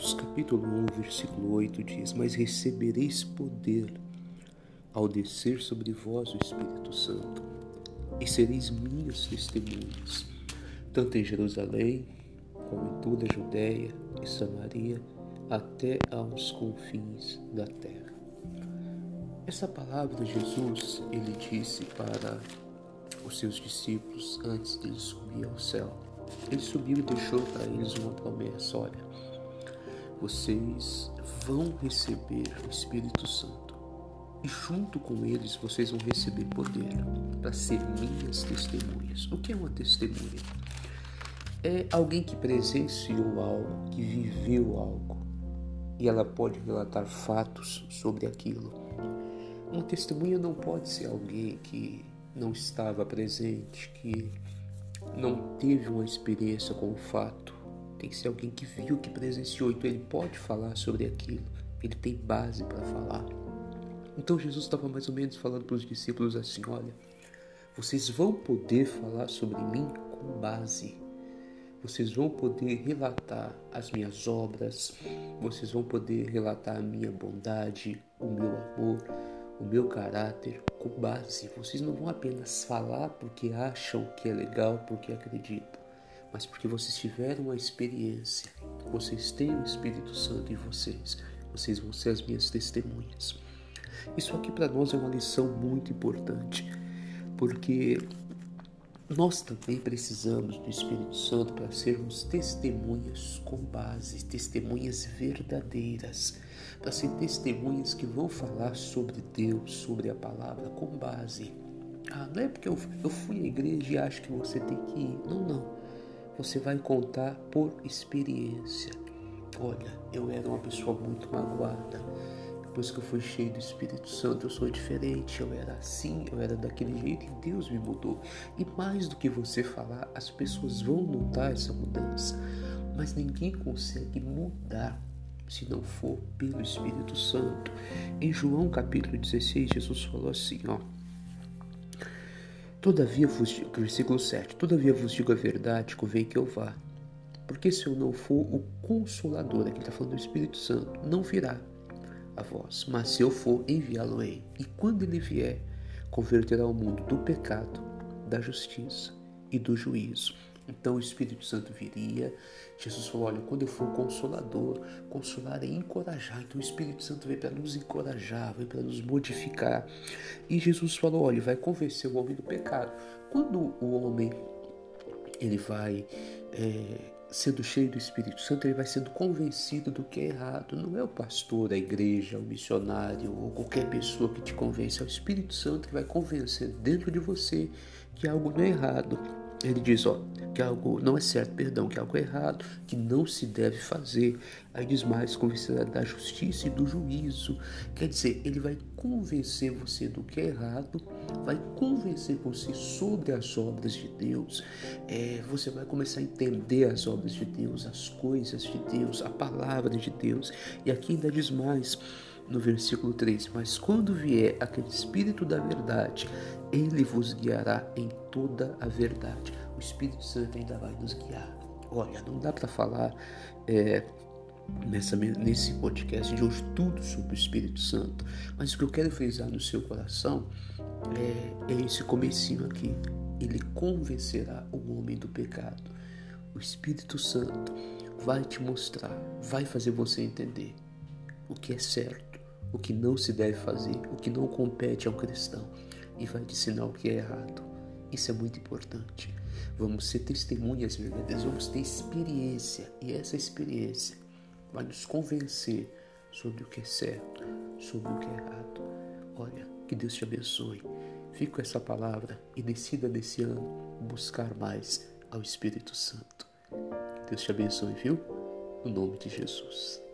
Atos capítulo 1, versículo 8 diz: Mas recebereis poder ao descer sobre vós o Espírito Santo, e sereis minhas testemunhas, tanto em Jerusalém, como em toda a Judéia e Samaria, até aos confins da terra. Essa palavra Jesus, ele disse para os seus discípulos antes de subir ao céu. Ele subiu e deixou para eles uma promessa: olha, vocês vão receber o Espírito Santo e junto com eles vocês vão receber poder para ser minhas testemunhas. O que é uma testemunha? É alguém que presenciou algo, que viveu algo e ela pode relatar fatos sobre aquilo. Uma testemunha não pode ser alguém que não estava presente, que não teve uma experiência com o fato. Tem que ser alguém que viu, que presenciou, então ele pode falar sobre aquilo. Ele tem base para falar. Então Jesus estava mais ou menos falando para os discípulos assim: olha, vocês vão poder falar sobre mim com base. Vocês vão poder relatar as minhas obras, vocês vão poder relatar a minha bondade, o meu amor, o meu caráter com base. Vocês não vão apenas falar porque acham que é legal, porque acreditam, mas porque vocês tiveram uma experiência. Vocês têm o Espírito Santo em vocês. Vocês vão ser as minhas testemunhas. Isso aqui para nós é uma lição muito importante, porque nós também precisamos do Espírito Santo para sermos testemunhas com base, testemunhas verdadeiras, para ser testemunhas que vão falar sobre Deus, sobre a palavra com base. Ah, não é porque eu, eu fui à igreja e acho que você tem que ir. Não, não. Você vai contar por experiência. Olha, eu era uma pessoa muito magoada depois que eu fui cheio do Espírito Santo, eu sou diferente. Eu era assim, eu era daquele jeito e Deus me mudou. E mais do que você falar, as pessoas vão notar essa mudança. Mas ninguém consegue mudar se não for pelo Espírito Santo. Em João capítulo 16, Jesus falou assim, ó. Todavia vos digo, versículo 7, Todavia vos digo a verdade, convém que eu vá. Porque se eu não for o Consolador, aqui está falando do Espírito Santo, não virá a vós, mas se eu for, enviá-lo-ei. E quando ele vier, converterá o mundo do pecado, da justiça e do juízo. Então o Espírito Santo viria. Jesus falou: Olha, quando eu for consolador, consolar é encorajar. Então o Espírito Santo veio para nos encorajar, veio para nos modificar. E Jesus falou: Olha, vai convencer o homem do pecado. Quando o homem ele vai é, sendo cheio do Espírito Santo, ele vai sendo convencido do que é errado. Não é o pastor, a igreja, o missionário ou qualquer pessoa que te convence, é o Espírito Santo que vai convencer dentro de você que algo não é errado. Ele diz, ó, que algo não é certo, perdão, que algo é errado, que não se deve fazer. Aí diz mais, convencerá da justiça e do juízo. Quer dizer, ele vai convencer você do que é errado, vai convencer você sobre as obras de Deus. É, você vai começar a entender as obras de Deus, as coisas de Deus, a palavra de Deus. E aqui ainda diz mais no versículo 3: Mas quando vier aquele Espírito da verdade, ele vos guiará em toda a verdade. O Espírito Santo ainda vai nos guiar. Olha, não dá para falar é, nessa, nesse podcast de hoje tudo sobre o Espírito Santo, mas o que eu quero frisar no seu coração é, é esse comecinho aqui. Ele convencerá o homem do pecado. O Espírito Santo vai te mostrar, vai fazer você entender o que é certo, o que não se deve fazer, o que não compete ao cristão e vai te ensinar o que é errado. Isso é muito importante. Vamos ser testemunhas verdadeiras, vamos ter experiência e essa experiência vai nos convencer sobre o que é certo, sobre o que é errado. Olha, que Deus te abençoe. Fique com essa palavra e decida desse ano buscar mais ao Espírito Santo. Deus te abençoe, viu? No nome de Jesus.